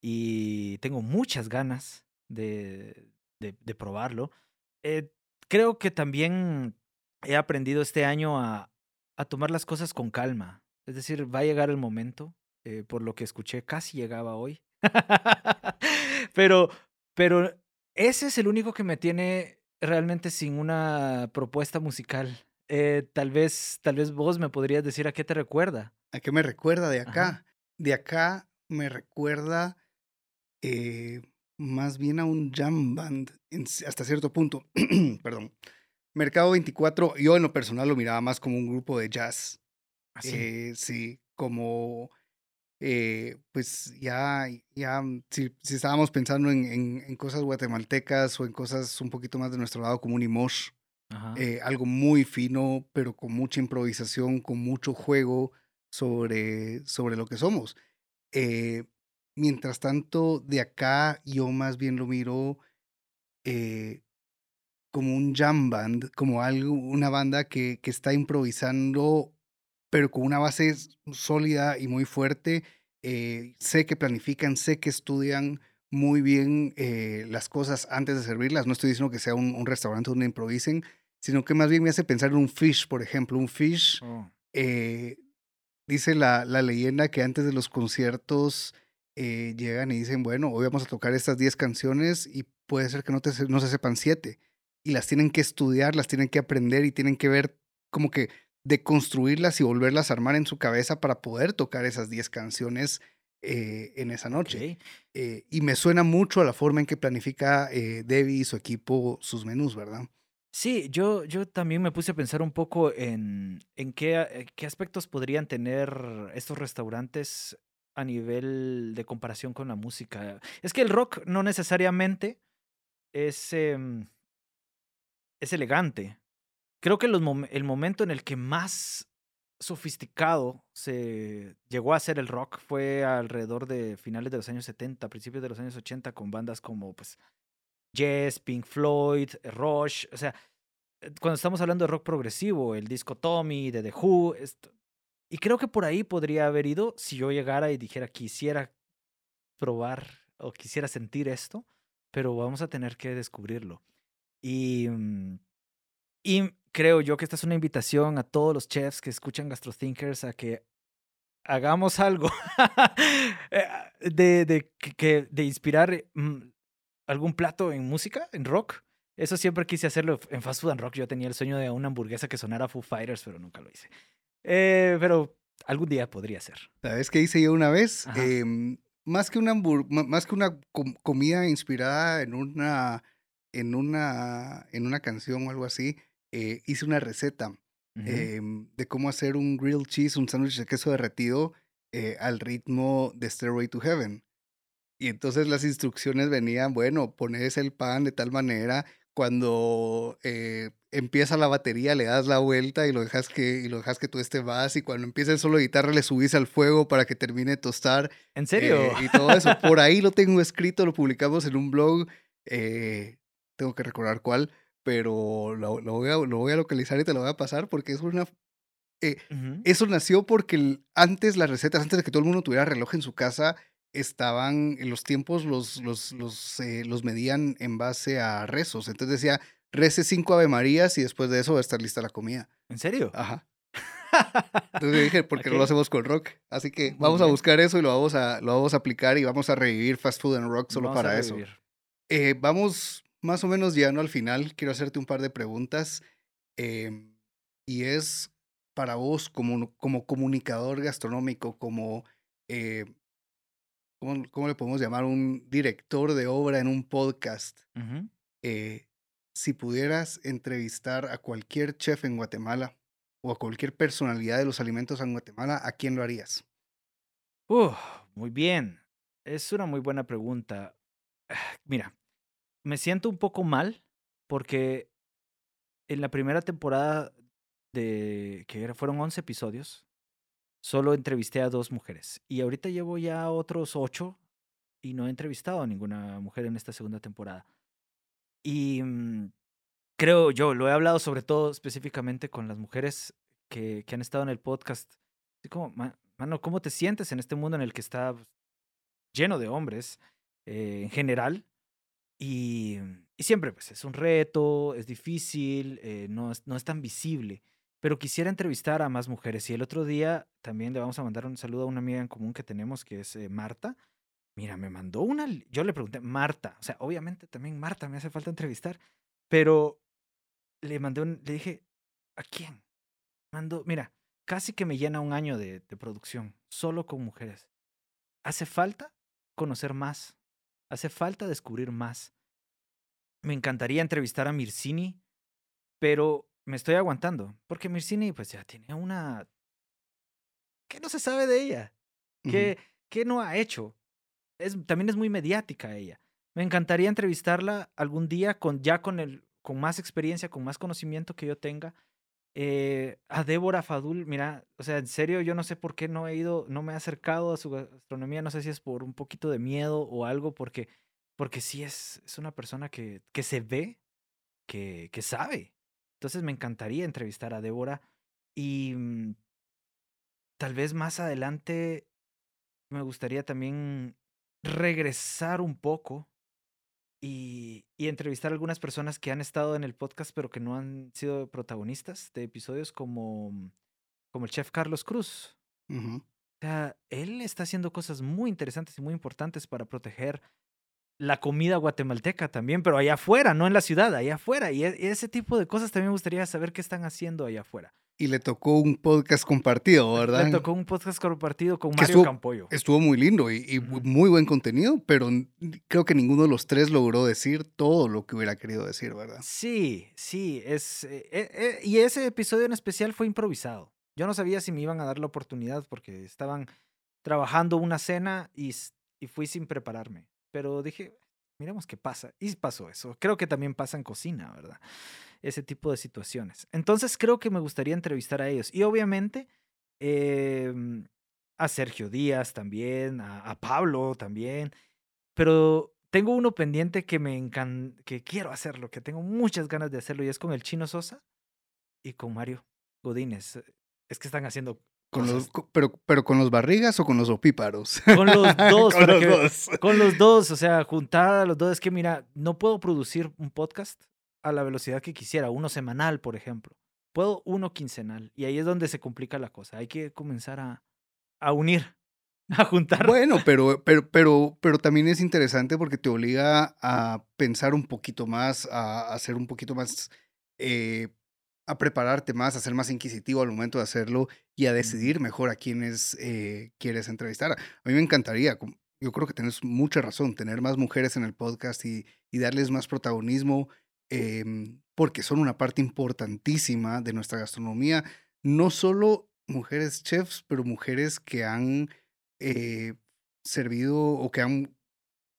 y tengo muchas ganas de, de, probarlo. Eh, creo que también he aprendido este año a, a, tomar las cosas con calma. Es decir, va a llegar el momento, eh, por lo que escuché, casi llegaba hoy. [LAUGHS] pero, pero ese es el único que me tiene realmente sin una propuesta musical. Eh, tal vez, tal vez vos me podrías decir a qué te recuerda. ¿A qué me recuerda de acá? De acá me recuerda eh, más bien a un jam band hasta cierto punto. [CLEARS THROAT] Perdón. Mercado 24, yo en lo personal lo miraba más como un grupo de jazz. Así. ¿Ah, eh, sí, como eh, pues ya, ya si, si estábamos pensando en, en, cosas guatemaltecas o en cosas un poquito más de nuestro lado como un Imosh, eh, algo muy fino, pero con mucha improvisación, con mucho juego sobre, sobre lo que somos. Eh, mientras tanto, de acá yo más bien lo miro como un jam band, como algo, una banda que, que está improvisando pero con una base sólida y muy fuerte. Eh, sé que planifican, sé que estudian muy bien eh, las cosas antes de servirlas. No estoy diciendo que sea un, restaurante donde improvisen, sino que más bien me hace pensar en un fish, por ejemplo. Un fish, oh. eh, dice la, la, leyenda que antes de los conciertos llegan y dicen, bueno, hoy vamos a tocar estas 10 canciones y puede ser que no, te, no se sepan 7. Y las tienen que estudiar, las tienen que aprender y tienen que ver como que de construirlas y volverlas a armar en su cabeza para poder tocar esas 10 canciones eh, en esa noche. Eh, y me suena mucho a la forma en que planifica eh, Debbie y su equipo sus menús, ¿verdad? Sí, yo, yo también me puse a pensar un poco en, en qué, qué aspectos podrían tener estos restaurantes a nivel de comparación con la música. Es que el rock no necesariamente es, em, es elegante creo que el momento en el que más sofisticado se llegó a hacer el rock fue alrededor de finales de los años 70, principios de los años 80, con bandas como pues Yes, Pink Floyd, Rush, o sea, eh, cuando estamos hablando de rock progresivo, el disco Tommy, de The Who, esto, y creo que por ahí podría haber ido si yo llegara y dijera quisiera probar o quisiera sentir esto, pero vamos a tener que descubrirlo. Y, mm, y creo yo que esta es una invitación a todos los chefs que escuchan GastroThinkers a que hagamos algo [LAUGHS] eh, de, de, que, de inspirar mm, algún plato en música, en rock, Eso siempre quise hacerlo en Fast Food and Rock. Yo tenía el sueño de una hamburguesa que sonara Foo Fighters, pero nunca lo hice. Eh, pero algún día podría ser. ¿Sabes qué hice yo una vez? Em, más que una, más que una com- comida inspirada en una, en una, en una canción o algo así, eh, hice una receta em, de cómo hacer un grilled cheese, un sándwich de queso derretido eh, al ritmo de Stairway to Heaven. Y entonces las instrucciones venían, bueno, pones el pan de tal manera, cuando eh, empieza la batería le das la vuelta y lo dejas que, y lo dejas que tú estés más, y cuando empieza el solo de guitarra le subís al fuego para que termine de tostar. ¿En serio? eh, y todo eso. Por [LAUGHS] ahí lo tengo escrito, lo publicamos en un blog. eh, tengo que recordar cuál, pero lo, lo voy a, lo voy a localizar y te lo voy a pasar porque es una Ujú. eso nació porque antes las recetas, antes de que todo el mundo tuviera reloj en su casa, estaban, los tiempos los, los, los, eh, los medían en base a rezos. Entonces decía, rece cinco Ave Marías y después de eso va a estar lista la comida. ¿En serio? Ajá. Entonces dije, [LAUGHS] ¿por qué no lo hacemos con rock? Así que Muy vamos a buscar eso y lo vamos a, lo vamos a aplicar y vamos a revivir Fast Food and Rock solo Vamos para eso. Eh, vamos más o menos llegando al final. Quiero hacerte un par de preguntas. em, y es para vos, como, como comunicador gastronómico, como, eh, ¿cómo, cómo le podemos llamar? Un director de obra en un podcast. Eh, si pudieras entrevistar a cualquier chef en Guatemala o a cualquier personalidad de los alimentos en Guatemala, ¿a quién lo harías? Uf, muy bien. Es una muy buena pregunta. Ah, Mira, me siento un poco mal porque en la primera temporada de que fueron 11 episodios, solo entrevisté a dos mujeres. Y ahorita llevo ya otros ocho y no he entrevistado a ninguna mujer en esta segunda temporada. Y mm, creo yo, lo he hablado sobre todo específicamente con las mujeres que, que han estado en el podcast. Así como, "Ma- mano, ¿cómo te sientes en este mundo en el que está pues, lleno de hombres eh, en general? Y, y siempre, pues, es un reto, es difícil, eh, no, es, no es tan visible. Pero quisiera entrevistar a más mujeres. Y el otro día también le vamos a mandar un saludo a una amiga en común que tenemos, que es eh, Marta. Mira, me mandó una. Yo le pregunté, Marta, o sea, obviamente también Marta me hace falta entrevistar, pero le mandé un. Le dije, ¿a quién? Mandó, mira, casi que me llena un año de, de producción, solo con mujeres. Hace falta conocer más, hace falta descubrir más. Me encantaría entrevistar a Mircini, pero me estoy aguantando, porque Mircini, pues ya tiene una. ¿Qué no se sabe de ella? ¿Qué, qué no ha hecho? Es, también es muy mediática ella. Me encantaría entrevistarla algún día con ya con el con más experiencia, con más conocimiento que yo tenga. Eh, a Débora Fadul, mira, o sea, en serio, yo no sé por qué no he ido, no me he acercado a su gastronomía, no sé si es por un poquito de miedo o algo, porque, porque sí es, es una persona que, que se ve, que, que sabe. Entonces me encantaría entrevistar a Débora y mm, tal vez más adelante me gustaría también regresar un poco y, y entrevistar a algunas personas que han estado en el podcast pero que no han sido protagonistas de episodios como, como el chef Carlos Cruz. O sea, él está haciendo cosas muy interesantes y muy importantes para proteger la comida guatemalteca también, pero allá afuera, no en la ciudad, allá afuera. Y, e- y ese tipo de cosas también me gustaría saber qué están haciendo allá afuera. Y le tocó un podcast compartido, ¿verdad? Le tocó un podcast compartido con Mario estuvo- Campoyo. Estuvo muy lindo y, muy buen contenido, pero creo que ninguno de los tres logró decir todo lo que hubiera querido decir, ¿verdad? Sí, sí, es eh, eh, eh, y ese episodio en especial fue improvisado. Yo no sabía si me iban a dar la oportunidad porque estaban trabajando una cena y fui sin prepararme. Pero dije, miremos qué pasa. Y pasó eso. Creo que también pasa en cocina, ¿verdad? Ese tipo de situaciones. Entonces creo que me gustaría entrevistar a ellos. Y obviamente em, a Sergio Díaz también, a, a Pablo también. Pero tengo uno pendiente que me encan que quiero hacerlo, que tengo muchas ganas de hacerlo, y es con el Chino Sosa y con Mario Godínez. Es que están haciendo Con los, pero, pero con los barrigas o con los opíparos. con los [LAUGHS] dos, con los que- dos. con los dos, o sea, juntar a los dos. Es que mira, no puedo producir un podcast a la velocidad que quisiera, uno semanal, por ejemplo. Puedo uno quincenal, y ahí es donde se complica la cosa. Hay que comenzar a, a unir [LAUGHS] a juntar. Bueno, pero, pero, pero, pero también es interesante porque te obliga a pensar un poquito más, a, hacer un poquito más, eh, a prepararte más, a ser más inquisitivo al momento de hacerlo y a decidir mejor a quiénes eh, quieres entrevistar. A mí me encantaría, yo creo que tienes mucha razón, tener más mujeres en el podcast y, y darles más protagonismo, em, porque son una parte importantísima de nuestra gastronomía, no solo mujeres chefs, pero mujeres que han eh, servido o que han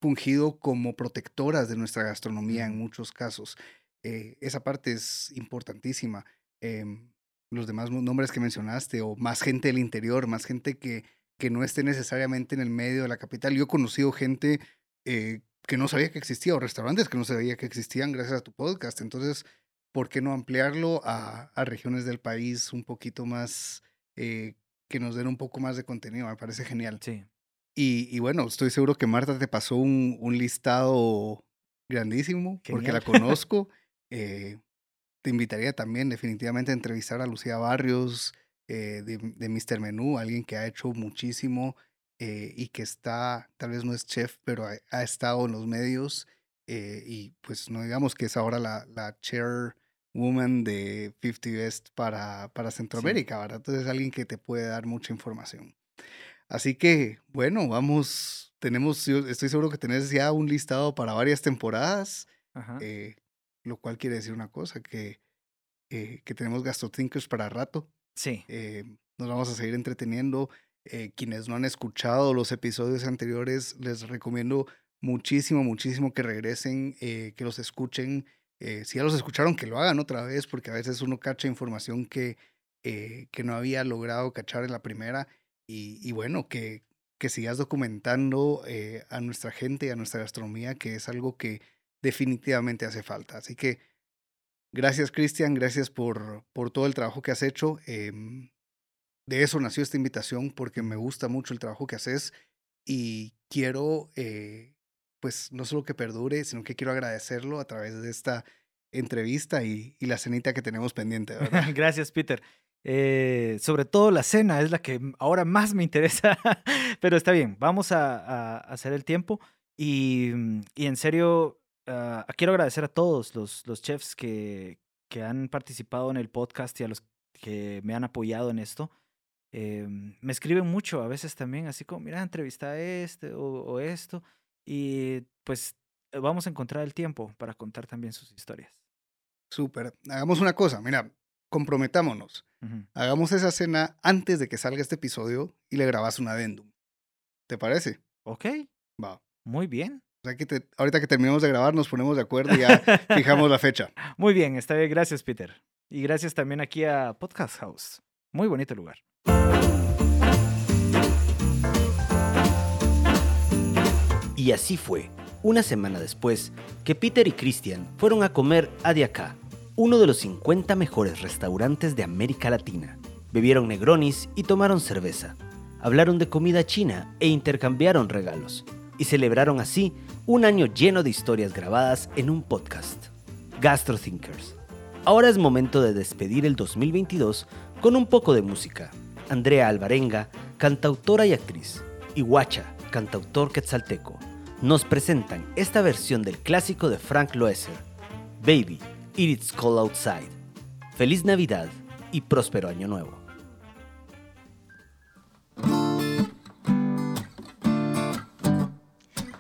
fungido como protectoras de nuestra gastronomía en muchos casos. Eh, esa parte es importantísima. Em, los demás nombres que mencionaste, o más gente del interior, más gente que, que no esté necesariamente en el medio de la capital. Yo he conocido gente eh, que no sabía que existía, o restaurantes que no sabía que existían gracias a tu podcast. Entonces, ¿por qué no ampliarlo a, a regiones del país un poquito más eh, que nos den un poco más de contenido. Me parece genial. Sí. Y, y bueno, estoy seguro que Marta te pasó un, un listado grandísimo porque la conozco. Eh, te invitaría también definitivamente a entrevistar a Lucía Barrios eh, de, de Mr. Menú, alguien que ha hecho muchísimo y que está, tal vez no es chef, pero ha, ha estado en los medios y pues no digamos que es ahora la, la chair woman de 50 Best para, para Centroamérica, ¿verdad? Entonces es alguien que te puede dar mucha información. Así que, bueno, vamos, tenemos, estoy seguro que tenés ya un listado para varias temporadas, eh, lo cual quiere decir una cosa, que, eh, que tenemos gastrotinkers para rato. Sí. Eh, nos vamos a seguir entreteniendo. Quienes no han escuchado los episodios anteriores, les recomiendo muchísimo, muchísimo que regresen, que los escuchen. Eh, si ya los escucharon, que lo hagan otra vez, porque a veces uno cacha información que, eh, que no había logrado cachar en la primera. Y, bueno, que, que sigas documentando eh, a nuestra gente y a nuestra gastronomía, que es algo que definitivamente hace falta. Así que gracias, Cristian, gracias por, por todo el trabajo que has hecho. De eso nació esta invitación, porque me gusta mucho el trabajo que haces y quiero pues no solo que perdure, sino que quiero agradecerlo a través de esta entrevista y, la cenita que tenemos pendiente, [LAUGHS] ¿verdad? Gracias, Peter. Eh, sobre todo la cena es la que ahora más me interesa, [LAUGHS] pero está bien, vamos a, hacer el tiempo y, mm, en serio, ah, quiero agradecer a todos los, los chefs que, que han participado en el podcast y a los que me han apoyado en esto. Eh, me escriben mucho a veces también, así como, mira, entrevista a este o esto. Y pues eh, vamos a encontrar el tiempo para contar también sus historias. Súper. Hagamos una cosa, mira, comprometámonos. Hagamos esa cena antes de que salga este episodio y le grabas un adendum. ¿Te parece? Ok. Va. Muy bien. O sea que ahorita que terminemos de grabar nos ponemos de acuerdo y ya fijamos la [LAUGHS] fecha. Muy bien, está bien. Gracias, Peter. Y gracias también aquí a Podcast House. Muy bonito lugar. Y así fue, una semana después, que Peter y Christian fueron a comer a Diacá, uno de los 50 mejores restaurantes de América Latina. Bebieron negronis y tomaron cerveza. Hablaron de comida china e intercambiaron regalos. Y celebraron así un año lleno de historias grabadas en un podcast. Gastro Thinkers. Ahora es momento de despedir el 2022 con un poco de música. Andrea Alvarenga, cantautora y actriz. Y Huacha, cantautor quetzalteco nos presentan esta versión del clásico de Frank Loesser, Baby, It's Cold Outside. Feliz Navidad y próspero Año Nuevo.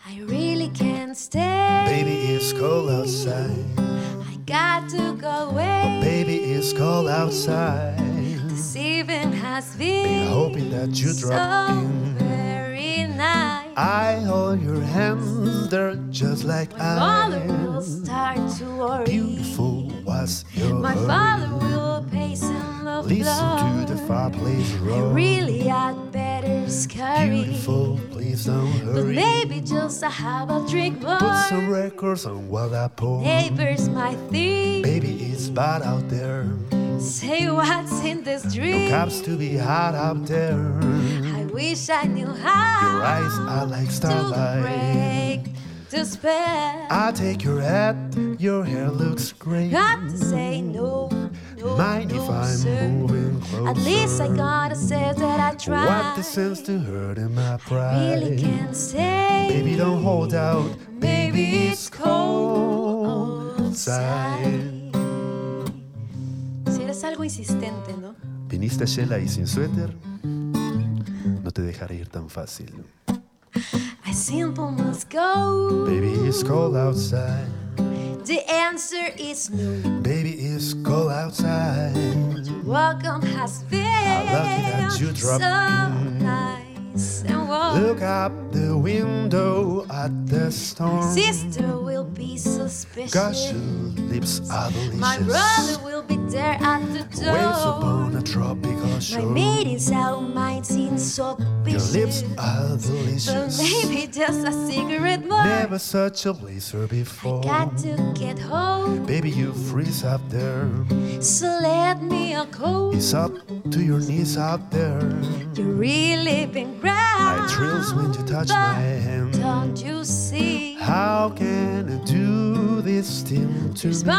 I really can't stay. Baby, it's cold outside. I got to go away. Oh, baby, it's cold outside. Evening has been, hoping that you drop so in. very nice. I hold your hands, they're just like My father will start to worry. Beautiful was your My father will pace in the Listen to the fireplace I roar. really had better scurry. Beautiful, please don't hurry. But hurry. maybe just I have a drink more. Put some records on while I pour. Neighbors might think. Baby, it's bad out there. Say what's in this dream. cops to be hot out there. I wish I knew how. Your eyes are like starlight. to break despair. I take your hat, your hair looks great. Got to say no. no, Mind no, if I'm sir. moving closer? At least I gotta say that I tried. What the sense to hurt in my pride? I really can't say. Baby, don't hold out. Maybe it's cold outside. Eres algo insistente, ¿no? Viniste Shela y sin suéter. No te dejaré ir tan fácil. I simple must go. Baby, it's cold outside. The answer is no. Baby, it's cold outside. Welcome has been lucky that you dropped so. Nice and warm. Look out the window at the storm. Sister will be suspicious. Gosh, lips are My brother will be there at the door. Waves upon a tropical My shore. mate is out, mine seems so Your lips vicious. are But delicious. maybe just a cigarette more. Never such a blazer before. Got to get home, Baby, you freeze up there. so let me a coat. It's up to your knees out there. You really been I thrills when you touch my hand. Don't you see? How can I do this thing to There's me?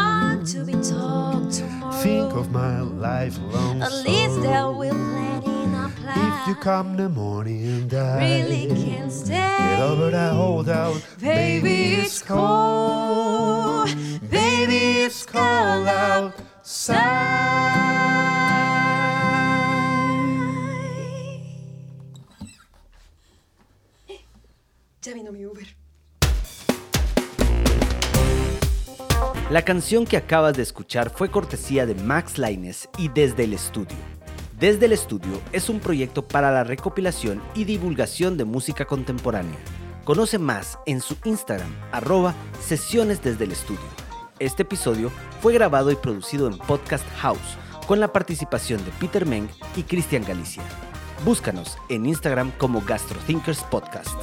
to be talk tomorrow. Think of my lifelong At least there will plenty in a plan. If you come the morning and I really can't stay. get over that holdout, Baby, it's cold. Baby, it's cold outside. Ya vino mi Uber. La canción que acabas de escuchar fue cortesía de Max Laines y Desde el Estudio. Desde el Estudio es un proyecto para la recopilación y divulgación de música contemporánea. Conoce más en su Instagram, arroba sesiones desde el estudio. Este episodio fue grabado y producido en Podcast House, con la participación de Peter Meng y Cristian Galicia. Búscanos en Instagram como GastroThinkers Podcast.